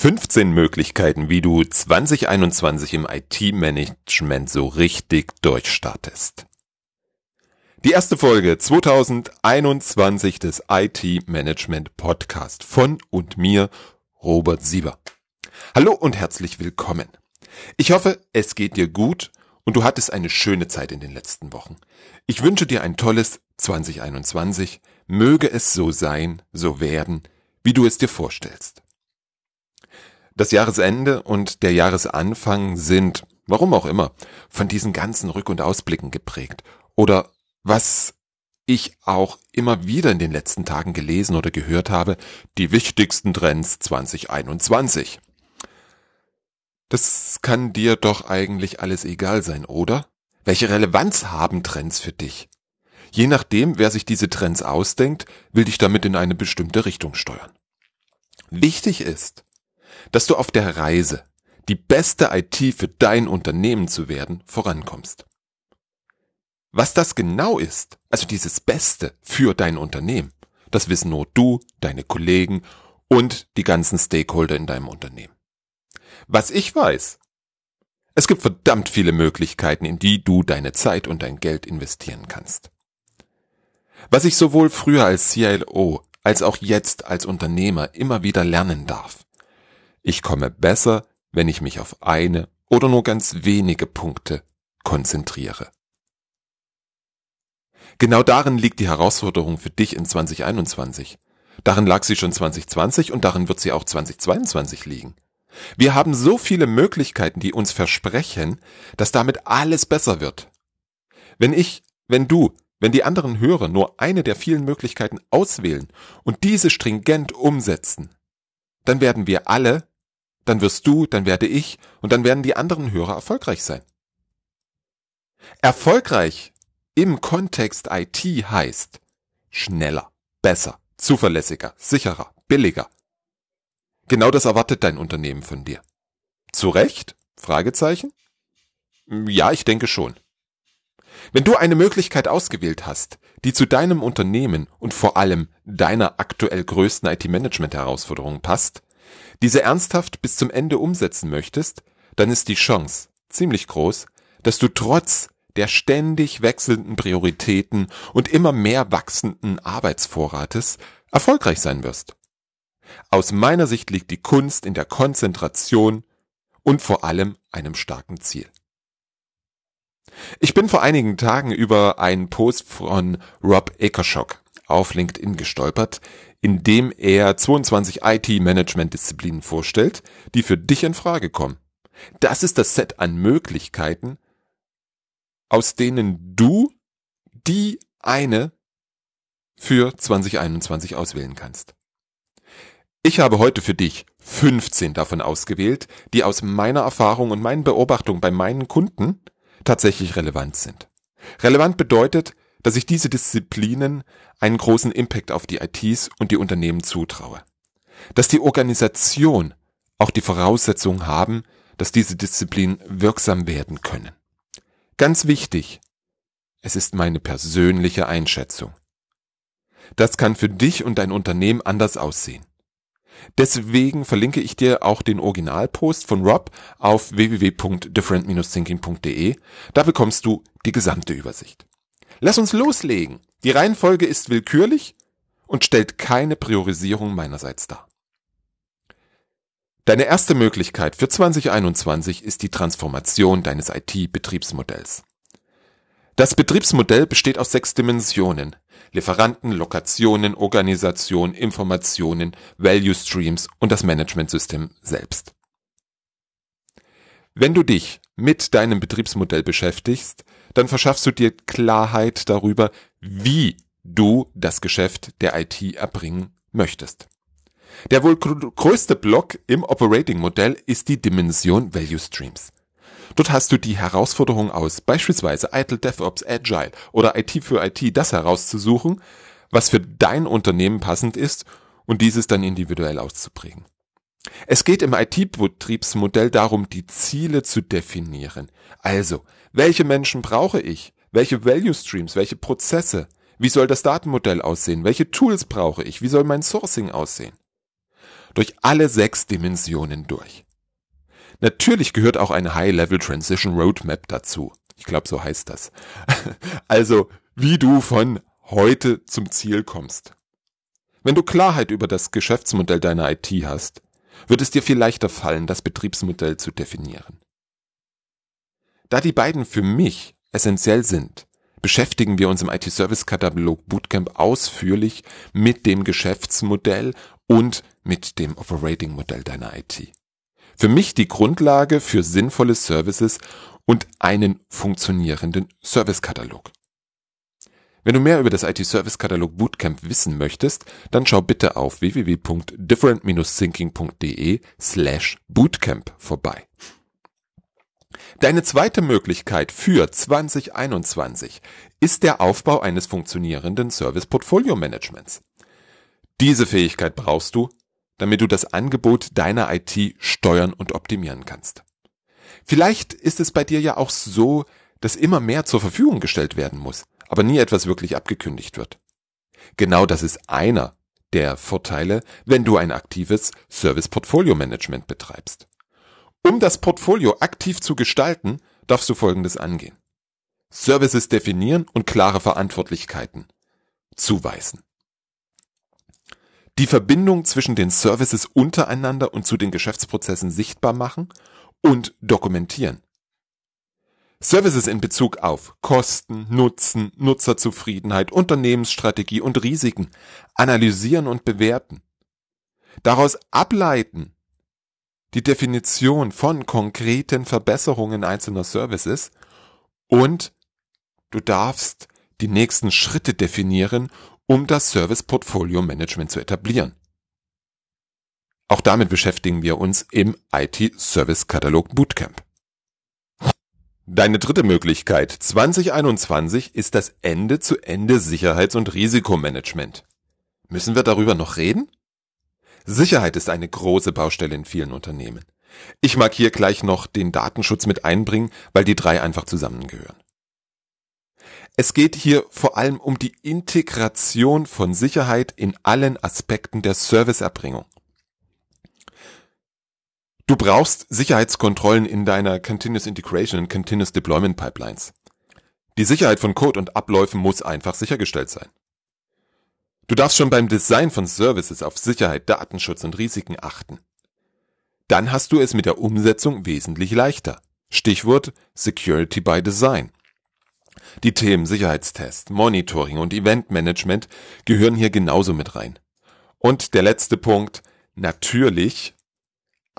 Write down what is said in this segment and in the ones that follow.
15 Möglichkeiten, wie du 2021 im IT-Management so richtig durchstartest. Die erste Folge 2021 des IT-Management Podcast von und mir, Robert Sieber. Hallo und herzlich willkommen. Ich hoffe, es geht dir gut und du hattest eine schöne Zeit in den letzten Wochen. Ich wünsche dir ein tolles 2021. Möge es so sein, so werden, wie du es dir vorstellst. Das Jahresende und der Jahresanfang sind, warum auch immer, von diesen ganzen Rück- und Ausblicken geprägt. Oder was ich auch immer wieder in den letzten Tagen gelesen oder gehört habe, die wichtigsten Trends 2021. Das kann dir doch eigentlich alles egal sein, oder? Welche Relevanz haben Trends für dich? Je nachdem, wer sich diese Trends ausdenkt, will dich damit in eine bestimmte Richtung steuern. Wichtig ist, dass du auf der Reise, die beste IT für dein Unternehmen zu werden, vorankommst. Was das genau ist, also dieses Beste für dein Unternehmen, das wissen nur du, deine Kollegen und die ganzen Stakeholder in deinem Unternehmen. Was ich weiß, es gibt verdammt viele Möglichkeiten, in die du deine Zeit und dein Geld investieren kannst. Was ich sowohl früher als CIO als auch jetzt als Unternehmer immer wieder lernen darf. Ich komme besser, wenn ich mich auf eine oder nur ganz wenige Punkte konzentriere. Genau darin liegt die Herausforderung für dich in 2021. Darin lag sie schon 2020 und darin wird sie auch 2022 liegen. Wir haben so viele Möglichkeiten, die uns versprechen, dass damit alles besser wird. Wenn ich, wenn du, wenn die anderen Hörer nur eine der vielen Möglichkeiten auswählen und diese stringent umsetzen, dann werden wir alle dann wirst du, dann werde ich und dann werden die anderen Hörer erfolgreich sein. Erfolgreich im Kontext IT heißt schneller, besser, zuverlässiger, sicherer, billiger. Genau das erwartet dein Unternehmen von dir. Zu Recht? Fragezeichen? Ja, ich denke schon. Wenn du eine Möglichkeit ausgewählt hast, die zu deinem Unternehmen und vor allem deiner aktuell größten IT-Management-Herausforderung passt, diese ernsthaft bis zum Ende umsetzen möchtest, dann ist die Chance ziemlich groß, dass du trotz der ständig wechselnden Prioritäten und immer mehr wachsenden Arbeitsvorrates erfolgreich sein wirst. Aus meiner Sicht liegt die Kunst in der Konzentration und vor allem einem starken Ziel. Ich bin vor einigen Tagen über einen Post von Rob Akershock auf LinkedIn gestolpert, in dem er 22 IT-Management-Disziplinen vorstellt, die für dich in Frage kommen. Das ist das Set an Möglichkeiten, aus denen du die eine für 2021 auswählen kannst. Ich habe heute für dich 15 davon ausgewählt, die aus meiner Erfahrung und meinen Beobachtungen bei meinen Kunden tatsächlich relevant sind. Relevant bedeutet, dass ich diese Disziplinen einen großen Impact auf die ITs und die Unternehmen zutraue. Dass die Organisation auch die Voraussetzungen haben, dass diese Disziplinen wirksam werden können. Ganz wichtig, es ist meine persönliche Einschätzung. Das kann für dich und dein Unternehmen anders aussehen. Deswegen verlinke ich dir auch den Originalpost von Rob auf www.different-thinking.de. Da bekommst du die gesamte Übersicht. Lass uns loslegen. Die Reihenfolge ist willkürlich und stellt keine Priorisierung meinerseits dar. Deine erste Möglichkeit für 2021 ist die Transformation deines IT-Betriebsmodells. Das Betriebsmodell besteht aus sechs Dimensionen. Lieferanten, Lokationen, Organisation, Informationen, Value Streams und das Managementsystem selbst. Wenn du dich mit deinem Betriebsmodell beschäftigst, dann verschaffst du dir Klarheit darüber, wie du das Geschäft der IT erbringen möchtest. Der wohl größte Block im Operating-Modell ist die Dimension Value Streams. Dort hast du die Herausforderung aus, beispielsweise ITIL DevOps Agile oder IT für IT, das herauszusuchen, was für dein Unternehmen passend ist und dieses dann individuell auszuprägen. Es geht im IT-Betriebsmodell darum, die Ziele zu definieren. Also, welche Menschen brauche ich? Welche Value Streams? Welche Prozesse? Wie soll das Datenmodell aussehen? Welche Tools brauche ich? Wie soll mein Sourcing aussehen? durch alle sechs Dimensionen durch. Natürlich gehört auch eine High-Level Transition Roadmap dazu. Ich glaube, so heißt das. Also, wie du von heute zum Ziel kommst. Wenn du Klarheit über das Geschäftsmodell deiner IT hast, wird es dir viel leichter fallen, das Betriebsmodell zu definieren. Da die beiden für mich essentiell sind, beschäftigen wir uns im IT-Service-Katalog Bootcamp ausführlich mit dem Geschäftsmodell und mit dem Operating-Modell deiner IT. Für mich die Grundlage für sinnvolle Services und einen funktionierenden Service-Katalog. Wenn du mehr über das IT-Service-Katalog Bootcamp wissen möchtest, dann schau bitte auf www.different-thinking.de slash bootcamp vorbei. Deine zweite Möglichkeit für 2021 ist der Aufbau eines funktionierenden Service Portfolio Managements. Diese Fähigkeit brauchst du, damit du das Angebot deiner IT steuern und optimieren kannst. Vielleicht ist es bei dir ja auch so, dass immer mehr zur Verfügung gestellt werden muss, aber nie etwas wirklich abgekündigt wird. Genau das ist einer der Vorteile, wenn du ein aktives Service Portfolio Management betreibst. Um das Portfolio aktiv zu gestalten, darfst du Folgendes angehen. Services definieren und klare Verantwortlichkeiten zuweisen. Die Verbindung zwischen den Services untereinander und zu den Geschäftsprozessen sichtbar machen und dokumentieren. Services in Bezug auf Kosten, Nutzen, Nutzerzufriedenheit, Unternehmensstrategie und Risiken analysieren und bewerten. Daraus ableiten die Definition von konkreten Verbesserungen einzelner Services und du darfst die nächsten Schritte definieren, um das Service Portfolio Management zu etablieren. Auch damit beschäftigen wir uns im IT Service Katalog Bootcamp. Deine dritte Möglichkeit 2021 ist das Ende-zu-Ende Sicherheits- und Risikomanagement. Müssen wir darüber noch reden? Sicherheit ist eine große Baustelle in vielen Unternehmen. Ich mag hier gleich noch den Datenschutz mit einbringen, weil die drei einfach zusammengehören. Es geht hier vor allem um die Integration von Sicherheit in allen Aspekten der Serviceerbringung. Du brauchst Sicherheitskontrollen in deiner Continuous Integration und Continuous Deployment Pipelines. Die Sicherheit von Code und Abläufen muss einfach sichergestellt sein. Du darfst schon beim Design von Services auf Sicherheit, Datenschutz und Risiken achten. Dann hast du es mit der Umsetzung wesentlich leichter. Stichwort Security by Design. Die Themen Sicherheitstest, Monitoring und Eventmanagement gehören hier genauso mit rein. Und der letzte Punkt, natürlich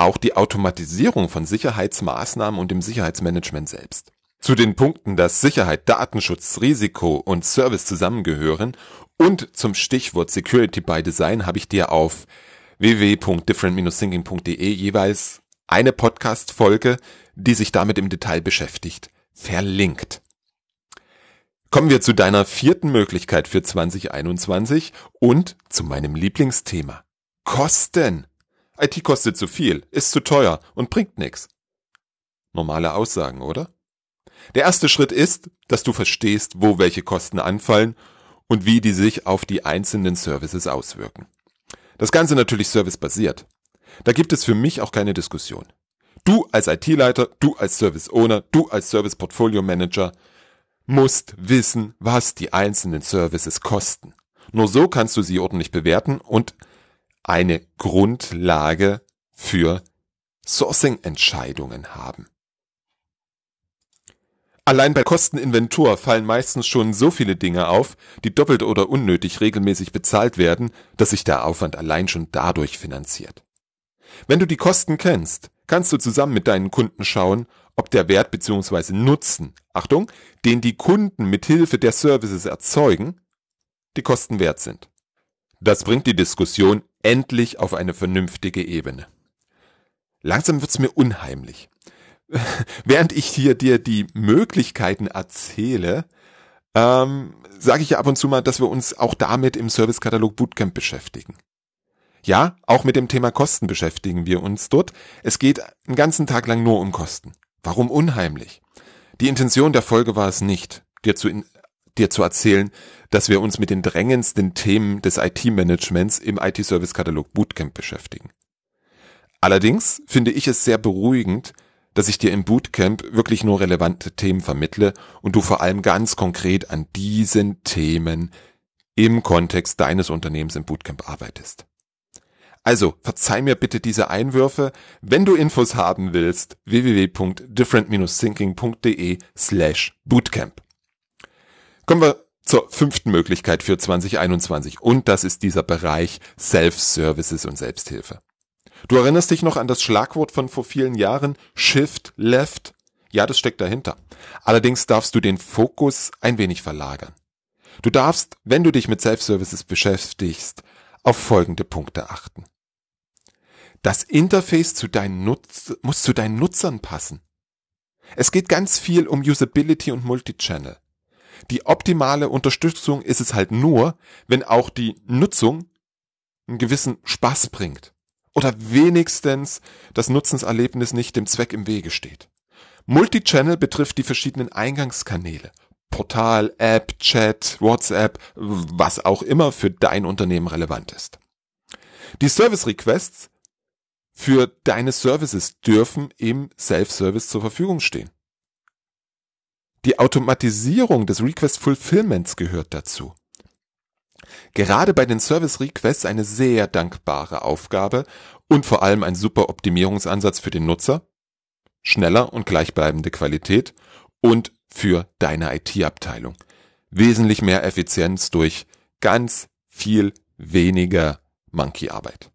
auch die Automatisierung von Sicherheitsmaßnahmen und dem Sicherheitsmanagement selbst. Zu den Punkten, dass Sicherheit, Datenschutz, Risiko und Service zusammengehören und zum Stichwort Security by Design habe ich dir auf www.different-thinking.de jeweils eine Podcast-Folge, die sich damit im Detail beschäftigt, verlinkt. Kommen wir zu deiner vierten Möglichkeit für 2021 und zu meinem Lieblingsthema. Kosten. IT kostet zu viel, ist zu teuer und bringt nichts. Normale Aussagen, oder? Der erste Schritt ist, dass du verstehst, wo welche Kosten anfallen und wie die sich auf die einzelnen Services auswirken. Das Ganze natürlich servicebasiert. Da gibt es für mich auch keine Diskussion. Du als IT-Leiter, du als Service-Owner, du als Service-Portfolio-Manager musst wissen, was die einzelnen Services kosten. Nur so kannst du sie ordentlich bewerten und eine Grundlage für Sourcing-Entscheidungen haben. Allein bei Kosteninventur fallen meistens schon so viele Dinge auf, die doppelt oder unnötig regelmäßig bezahlt werden, dass sich der Aufwand allein schon dadurch finanziert. Wenn du die Kosten kennst, kannst du zusammen mit deinen Kunden schauen, ob der Wert bzw. Nutzen, Achtung, den die Kunden mit Hilfe der Services erzeugen, die Kosten wert sind. Das bringt die Diskussion endlich auf eine vernünftige Ebene. Langsam wird's mir unheimlich. während ich hier dir die Möglichkeiten erzähle, ähm, sage ich ja ab und zu mal, dass wir uns auch damit im Servicekatalog Bootcamp beschäftigen. Ja, auch mit dem Thema Kosten beschäftigen wir uns dort. Es geht einen ganzen Tag lang nur um Kosten. Warum unheimlich? Die Intention der Folge war es nicht, dir zu, in, dir zu erzählen, dass wir uns mit den drängendsten Themen des IT-Managements im IT-Service-Katalog Bootcamp beschäftigen. Allerdings finde ich es sehr beruhigend, dass ich dir im Bootcamp wirklich nur relevante Themen vermittle und du vor allem ganz konkret an diesen Themen im Kontext deines Unternehmens im Bootcamp arbeitest. Also, verzeih mir bitte diese Einwürfe. Wenn du Infos haben willst, www.different-thinking.de slash bootcamp. Kommen wir zur fünften Möglichkeit für 2021 und das ist dieser Bereich Self-Services und Selbsthilfe. Du erinnerst dich noch an das Schlagwort von vor vielen Jahren Shift Left? Ja, das steckt dahinter. Allerdings darfst du den Fokus ein wenig verlagern. Du darfst, wenn du dich mit Self-Services beschäftigst, auf folgende Punkte achten. Das Interface zu deinen Nutz muss zu deinen Nutzern passen. Es geht ganz viel um Usability und Multichannel. Die optimale Unterstützung ist es halt nur, wenn auch die Nutzung einen gewissen Spaß bringt. Oder wenigstens das Nutzenserlebnis nicht dem Zweck im Wege steht. Multichannel betrifft die verschiedenen Eingangskanäle. Portal, App, Chat, WhatsApp, was auch immer für dein Unternehmen relevant ist. Die Service Requests für deine Services dürfen im Self-Service zur Verfügung stehen. Die Automatisierung des Request Fulfillments gehört dazu. Gerade bei den Service Requests eine sehr dankbare Aufgabe und vor allem ein super Optimierungsansatz für den Nutzer, schneller und gleichbleibende Qualität und für deine IT-Abteilung. Wesentlich mehr Effizienz durch ganz viel weniger Monkey-Arbeit.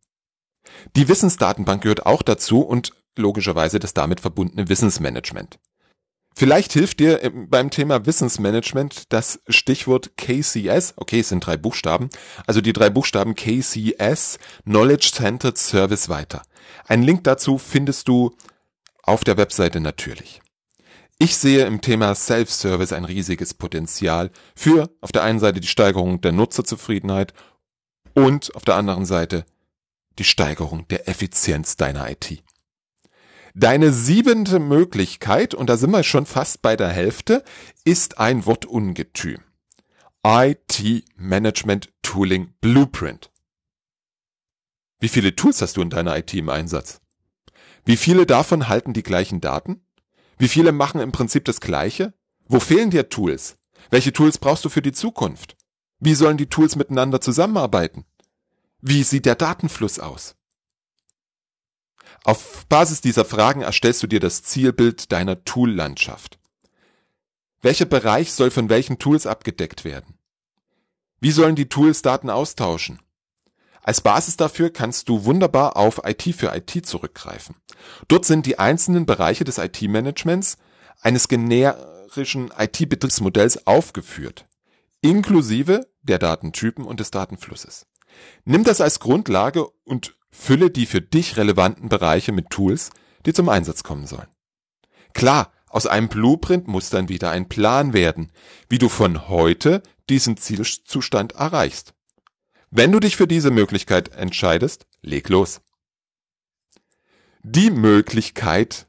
Die Wissensdatenbank gehört auch dazu und logischerweise das damit verbundene Wissensmanagement. Vielleicht hilft dir beim Thema Wissensmanagement das Stichwort KCS. Okay, es sind drei Buchstaben. Also die drei Buchstaben KCS, Knowledge Centered Service weiter. Einen Link dazu findest du auf der Webseite natürlich. Ich sehe im Thema Self-Service ein riesiges Potenzial für auf der einen Seite die Steigerung der Nutzerzufriedenheit und auf der anderen Seite die Steigerung der Effizienz deiner IT. Deine siebente Möglichkeit, und da sind wir schon fast bei der Hälfte, ist ein Wortungetüm. IT Management Tooling Blueprint. Wie viele Tools hast du in deiner IT im Einsatz? Wie viele davon halten die gleichen Daten? Wie viele machen im Prinzip das Gleiche? Wo fehlen dir Tools? Welche Tools brauchst du für die Zukunft? Wie sollen die Tools miteinander zusammenarbeiten? Wie sieht der Datenfluss aus? Auf Basis dieser Fragen erstellst du dir das Zielbild deiner Tool-Landschaft. Welcher Bereich soll von welchen Tools abgedeckt werden? Wie sollen die Tools Daten austauschen? Als Basis dafür kannst du wunderbar auf IT für IT zurückgreifen. Dort sind die einzelnen Bereiche des IT-Managements eines generischen IT-Betriebsmodells aufgeführt, inklusive der Datentypen und des Datenflusses. Nimm das als Grundlage und Fülle die für dich relevanten Bereiche mit Tools, die zum Einsatz kommen sollen. Klar, aus einem Blueprint muss dann wieder ein Plan werden, wie du von heute diesen Zielzustand erreichst. Wenn du dich für diese Möglichkeit entscheidest, leg los. Die Möglichkeit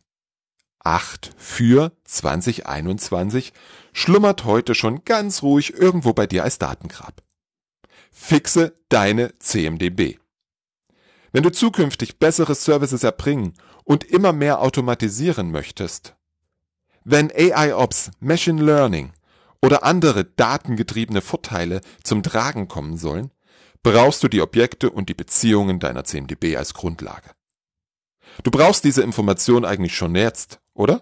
8 für 2021 schlummert heute schon ganz ruhig irgendwo bei dir als Datengrab. Fixe deine CMDB. Wenn du zukünftig bessere Services erbringen und immer mehr automatisieren möchtest, wenn AI-Ops, Machine Learning oder andere datengetriebene Vorteile zum Tragen kommen sollen, brauchst du die Objekte und die Beziehungen deiner CMDB als Grundlage. Du brauchst diese Information eigentlich schon jetzt, oder?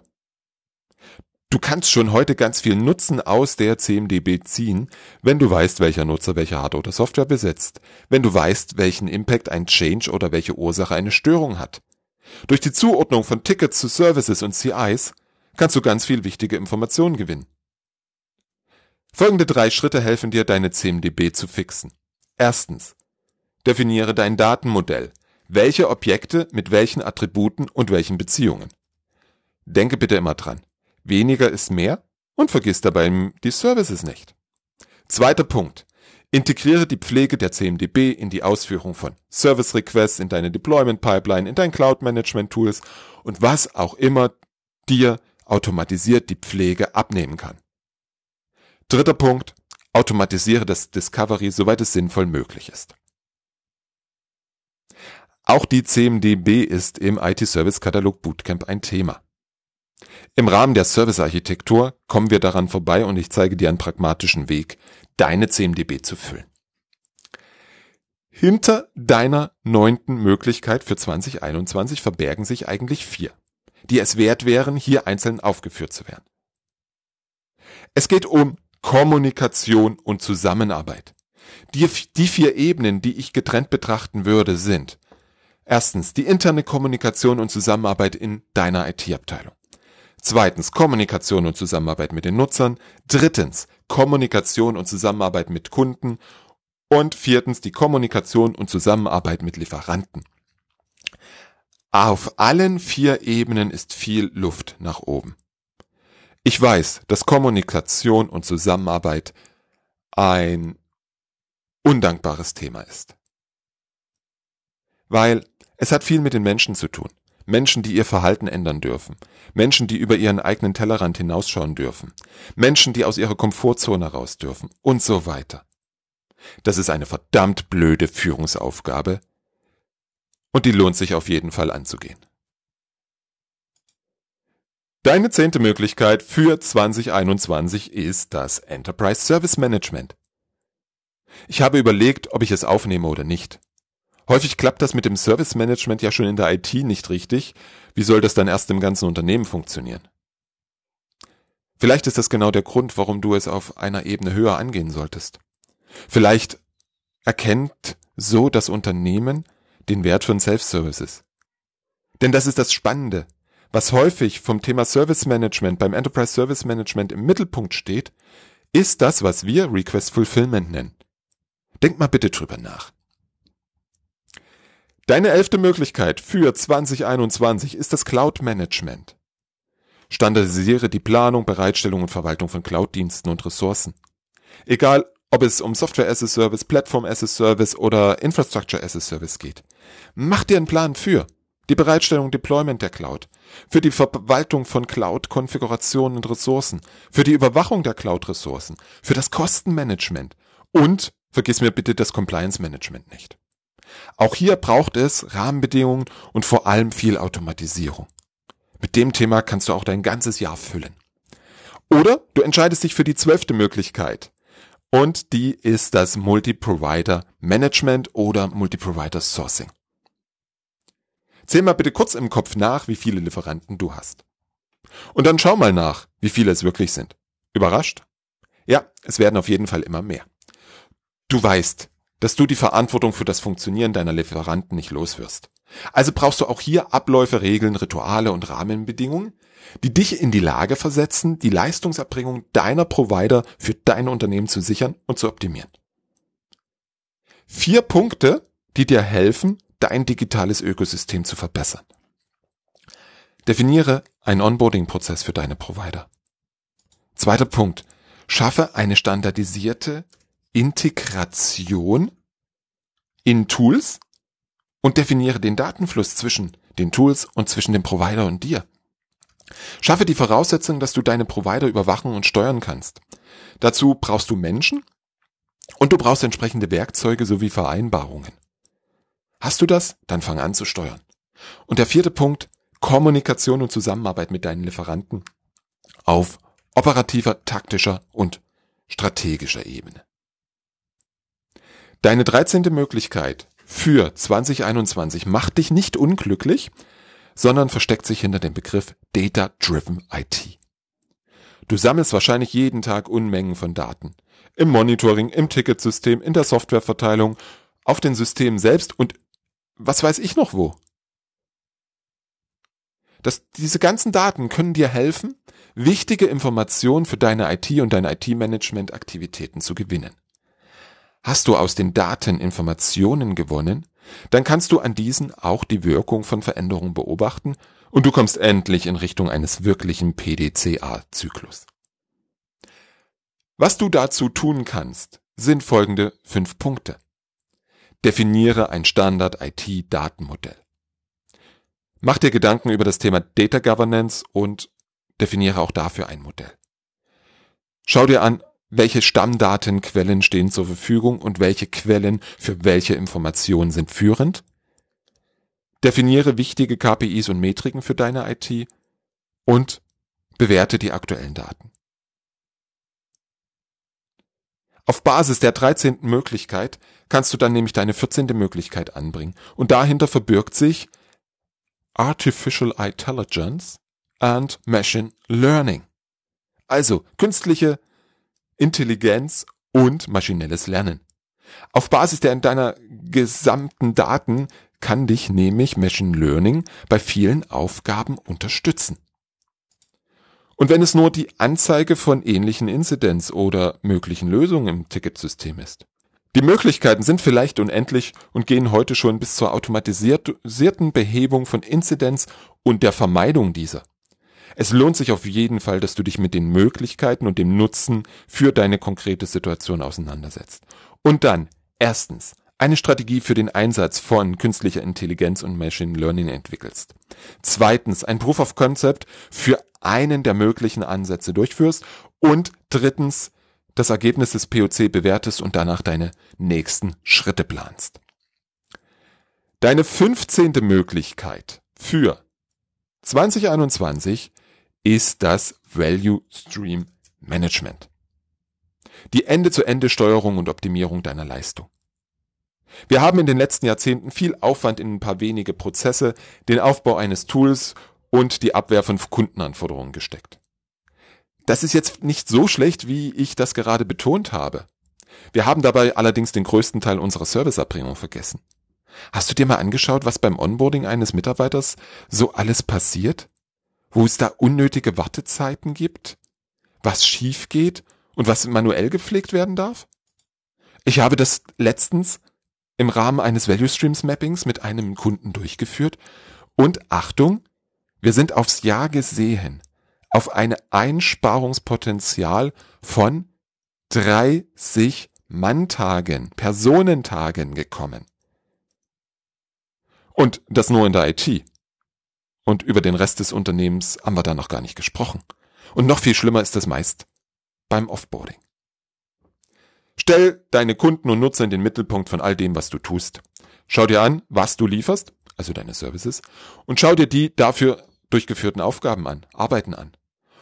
Du kannst schon heute ganz viel Nutzen aus der CMDB ziehen, wenn du weißt, welcher Nutzer welche Hardware oder Software besitzt, wenn du weißt, welchen Impact ein Change oder welche Ursache eine Störung hat. Durch die Zuordnung von Tickets zu Services und CIs kannst du ganz viel wichtige Informationen gewinnen. Folgende drei Schritte helfen dir, deine CMDB zu fixen. Erstens. Definiere dein Datenmodell. Welche Objekte mit welchen Attributen und welchen Beziehungen. Denke bitte immer dran. Weniger ist mehr und vergiss dabei die Services nicht. Zweiter Punkt. Integriere die Pflege der CMDB in die Ausführung von Service Requests, in deine Deployment Pipeline, in dein Cloud Management Tools und was auch immer dir automatisiert die Pflege abnehmen kann. Dritter Punkt. Automatisiere das Discovery, soweit es sinnvoll möglich ist. Auch die CMDB ist im IT-Service-Katalog Bootcamp ein Thema. Im Rahmen der Servicearchitektur kommen wir daran vorbei und ich zeige dir einen pragmatischen Weg, deine CMDB zu füllen. Hinter deiner neunten Möglichkeit für 2021 verbergen sich eigentlich vier, die es wert wären, hier einzeln aufgeführt zu werden. Es geht um Kommunikation und Zusammenarbeit. Die, die vier Ebenen, die ich getrennt betrachten würde, sind Erstens die interne Kommunikation und Zusammenarbeit in deiner IT-Abteilung. Zweitens Kommunikation und Zusammenarbeit mit den Nutzern. Drittens Kommunikation und Zusammenarbeit mit Kunden. Und viertens die Kommunikation und Zusammenarbeit mit Lieferanten. Auf allen vier Ebenen ist viel Luft nach oben. Ich weiß, dass Kommunikation und Zusammenarbeit ein undankbares Thema ist. Weil es hat viel mit den Menschen zu tun. Menschen, die ihr Verhalten ändern dürfen. Menschen, die über ihren eigenen Tellerrand hinausschauen dürfen. Menschen, die aus ihrer Komfortzone raus dürfen. Und so weiter. Das ist eine verdammt blöde Führungsaufgabe. Und die lohnt sich auf jeden Fall anzugehen. Deine zehnte Möglichkeit für 2021 ist das Enterprise Service Management. Ich habe überlegt, ob ich es aufnehme oder nicht. Häufig klappt das mit dem Service Management ja schon in der IT nicht richtig. Wie soll das dann erst im ganzen Unternehmen funktionieren? Vielleicht ist das genau der Grund, warum du es auf einer Ebene höher angehen solltest. Vielleicht erkennt so das Unternehmen den Wert von Self-Services. Denn das ist das Spannende. Was häufig vom Thema Service Management beim Enterprise Service Management im Mittelpunkt steht, ist das, was wir Request Fulfillment nennen. Denk mal bitte drüber nach. Deine elfte Möglichkeit für 2021 ist das Cloud Management. Standardisiere die Planung, Bereitstellung und Verwaltung von Cloud-Diensten und Ressourcen. Egal, ob es um Software as a Service, Platform as a Service oder Infrastructure as a Service geht. Mach dir einen Plan für die Bereitstellung Deployment der Cloud, für die Verwaltung von Cloud-Konfigurationen und Ressourcen, für die Überwachung der Cloud-Ressourcen, für das Kostenmanagement und vergiss mir bitte das Compliance-Management nicht. Auch hier braucht es Rahmenbedingungen und vor allem viel Automatisierung. Mit dem Thema kannst du auch dein ganzes Jahr füllen. Oder du entscheidest dich für die zwölfte Möglichkeit. Und die ist das Multi-Provider Management oder Multi-Provider Sourcing. Zähl mal bitte kurz im Kopf nach, wie viele Lieferanten du hast. Und dann schau mal nach, wie viele es wirklich sind. Überrascht? Ja, es werden auf jeden Fall immer mehr. Du weißt, dass du die Verantwortung für das Funktionieren deiner Lieferanten nicht loswirst. Also brauchst du auch hier Abläufe, Regeln, Rituale und Rahmenbedingungen, die dich in die Lage versetzen, die Leistungserbringung deiner Provider für dein Unternehmen zu sichern und zu optimieren. Vier Punkte, die dir helfen, dein digitales Ökosystem zu verbessern. Definiere einen Onboarding-Prozess für deine Provider. Zweiter Punkt. Schaffe eine standardisierte Integration in Tools und definiere den Datenfluss zwischen den Tools und zwischen dem Provider und dir. Schaffe die Voraussetzung, dass du deine Provider überwachen und steuern kannst. Dazu brauchst du Menschen und du brauchst entsprechende Werkzeuge sowie Vereinbarungen. Hast du das? Dann fang an zu steuern. Und der vierte Punkt, Kommunikation und Zusammenarbeit mit deinen Lieferanten auf operativer, taktischer und strategischer Ebene. Deine 13. Möglichkeit für 2021 macht dich nicht unglücklich, sondern versteckt sich hinter dem Begriff Data Driven IT. Du sammelst wahrscheinlich jeden Tag Unmengen von Daten. Im Monitoring, im Ticketsystem, in der Softwareverteilung, auf den Systemen selbst und was weiß ich noch wo. Das, diese ganzen Daten können dir helfen, wichtige Informationen für deine IT und deine IT-Management-Aktivitäten zu gewinnen. Hast du aus den Daten Informationen gewonnen, dann kannst du an diesen auch die Wirkung von Veränderungen beobachten und du kommst endlich in Richtung eines wirklichen PDCA-Zyklus. Was du dazu tun kannst, sind folgende fünf Punkte. Definiere ein Standard-IT-Datenmodell. Mach dir Gedanken über das Thema Data Governance und definiere auch dafür ein Modell. Schau dir an, welche Stammdatenquellen stehen zur Verfügung und welche Quellen für welche Informationen sind führend. definiere wichtige KPIs und Metriken für deine IT und bewerte die aktuellen Daten. Auf Basis der 13. Möglichkeit kannst du dann nämlich deine 14. Möglichkeit anbringen. Und dahinter verbirgt sich Artificial Intelligence and Machine Learning. Also künstliche Intelligenz und maschinelles Lernen. Auf Basis der deiner gesamten Daten kann dich nämlich Machine Learning bei vielen Aufgaben unterstützen. Und wenn es nur die Anzeige von ähnlichen Inzidenz oder möglichen Lösungen im Ticketsystem ist. Die Möglichkeiten sind vielleicht unendlich und gehen heute schon bis zur automatisierten Behebung von Inzidenz und der Vermeidung dieser. Es lohnt sich auf jeden Fall, dass du dich mit den Möglichkeiten und dem Nutzen für deine konkrete Situation auseinandersetzt. Und dann, erstens, eine Strategie für den Einsatz von künstlicher Intelligenz und Machine Learning entwickelst. Zweitens, ein Proof of Concept für einen der möglichen Ansätze durchführst. Und drittens, das Ergebnis des POC bewertest und danach deine nächsten Schritte planst. Deine 15. Möglichkeit für 2021 ist das Value Stream Management. Die Ende-zu-Ende-Steuerung und Optimierung deiner Leistung. Wir haben in den letzten Jahrzehnten viel Aufwand in ein paar wenige Prozesse, den Aufbau eines Tools und die Abwehr von Kundenanforderungen gesteckt. Das ist jetzt nicht so schlecht, wie ich das gerade betont habe. Wir haben dabei allerdings den größten Teil unserer Serviceerbringung vergessen. Hast du dir mal angeschaut, was beim Onboarding eines Mitarbeiters so alles passiert? Wo es da unnötige Wartezeiten gibt? Was schief geht und was manuell gepflegt werden darf? Ich habe das letztens im Rahmen eines Value Streams Mappings mit einem Kunden durchgeführt und Achtung, wir sind aufs Jahr gesehen auf ein Einsparungspotenzial von 30 Manntagen, Personentagen gekommen. Und das nur in der IT. Und über den Rest des Unternehmens haben wir da noch gar nicht gesprochen. Und noch viel schlimmer ist es meist beim Offboarding. Stell deine Kunden und Nutzer in den Mittelpunkt von all dem, was du tust. Schau dir an, was du lieferst, also deine Services, und schau dir die dafür durchgeführten Aufgaben an, Arbeiten an.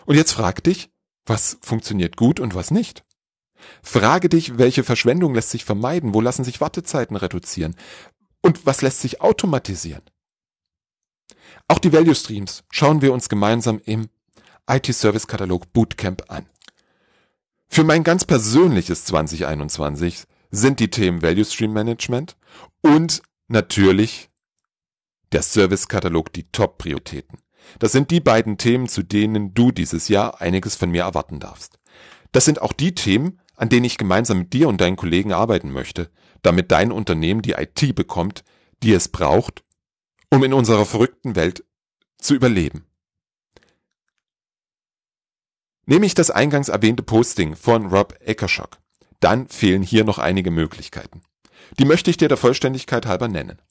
Und jetzt frag dich, was funktioniert gut und was nicht. Frage dich, welche Verschwendung lässt sich vermeiden, wo lassen sich Wartezeiten reduzieren und was lässt sich automatisieren. Auch die Value Streams schauen wir uns gemeinsam im IT Service Katalog Bootcamp an. Für mein ganz persönliches 2021 sind die Themen Value Stream Management und natürlich der Service Katalog die Top-Prioritäten. Das sind die beiden Themen, zu denen du dieses Jahr einiges von mir erwarten darfst. Das sind auch die Themen, an denen ich gemeinsam mit dir und deinen Kollegen arbeiten möchte, damit dein Unternehmen die IT bekommt, die es braucht, um in unserer verrückten Welt zu überleben. Nehme ich das eingangs erwähnte Posting von Rob Eckershock, dann fehlen hier noch einige Möglichkeiten. Die möchte ich dir der Vollständigkeit halber nennen.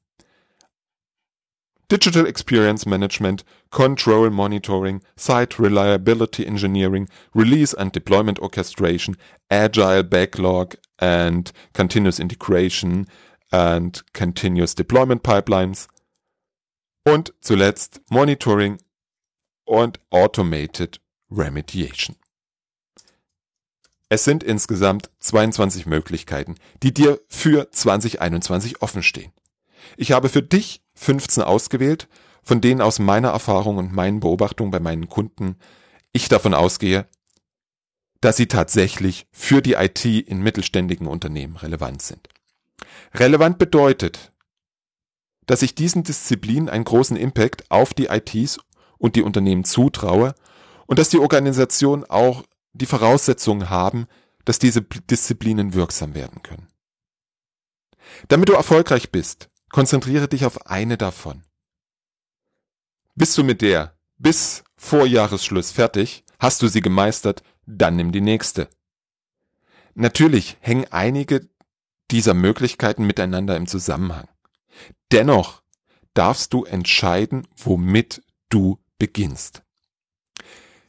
Digital Experience Management, Control Monitoring, Site Reliability Engineering, Release and Deployment Orchestration, Agile Backlog and Continuous Integration and Continuous Deployment Pipelines und zuletzt Monitoring und Automated Remediation. Es sind insgesamt 22 Möglichkeiten, die dir für 2021 offen stehen. Ich habe für dich 15 ausgewählt, von denen aus meiner Erfahrung und meinen Beobachtungen bei meinen Kunden ich davon ausgehe, dass sie tatsächlich für die IT in mittelständigen Unternehmen relevant sind. Relevant bedeutet, dass ich diesen Disziplinen einen großen Impact auf die ITs und die Unternehmen zutraue und dass die Organisationen auch die Voraussetzungen haben, dass diese Disziplinen wirksam werden können. Damit du erfolgreich bist, Konzentriere dich auf eine davon. Bist du mit der bis vor Jahresschluss fertig, hast du sie gemeistert, dann nimm die nächste. Natürlich hängen einige dieser Möglichkeiten miteinander im Zusammenhang. Dennoch darfst du entscheiden, womit du beginnst.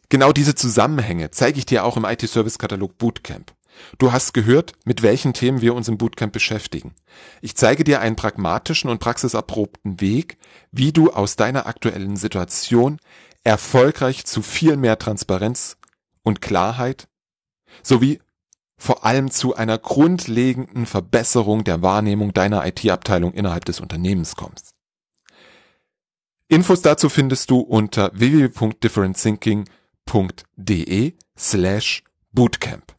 Genau diese Zusammenhänge zeige ich dir auch im IT-Service-Katalog Bootcamp. Du hast gehört, mit welchen Themen wir uns im Bootcamp beschäftigen. Ich zeige dir einen pragmatischen und praxiserprobten Weg, wie du aus deiner aktuellen Situation erfolgreich zu viel mehr Transparenz und Klarheit sowie vor allem zu einer grundlegenden Verbesserung der Wahrnehmung deiner IT-Abteilung innerhalb des Unternehmens kommst. Infos dazu findest du unter www.differentthinking.de slash bootcamp.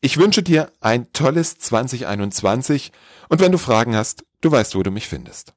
Ich wünsche dir ein tolles 2021 und wenn du Fragen hast, du weißt, wo du mich findest.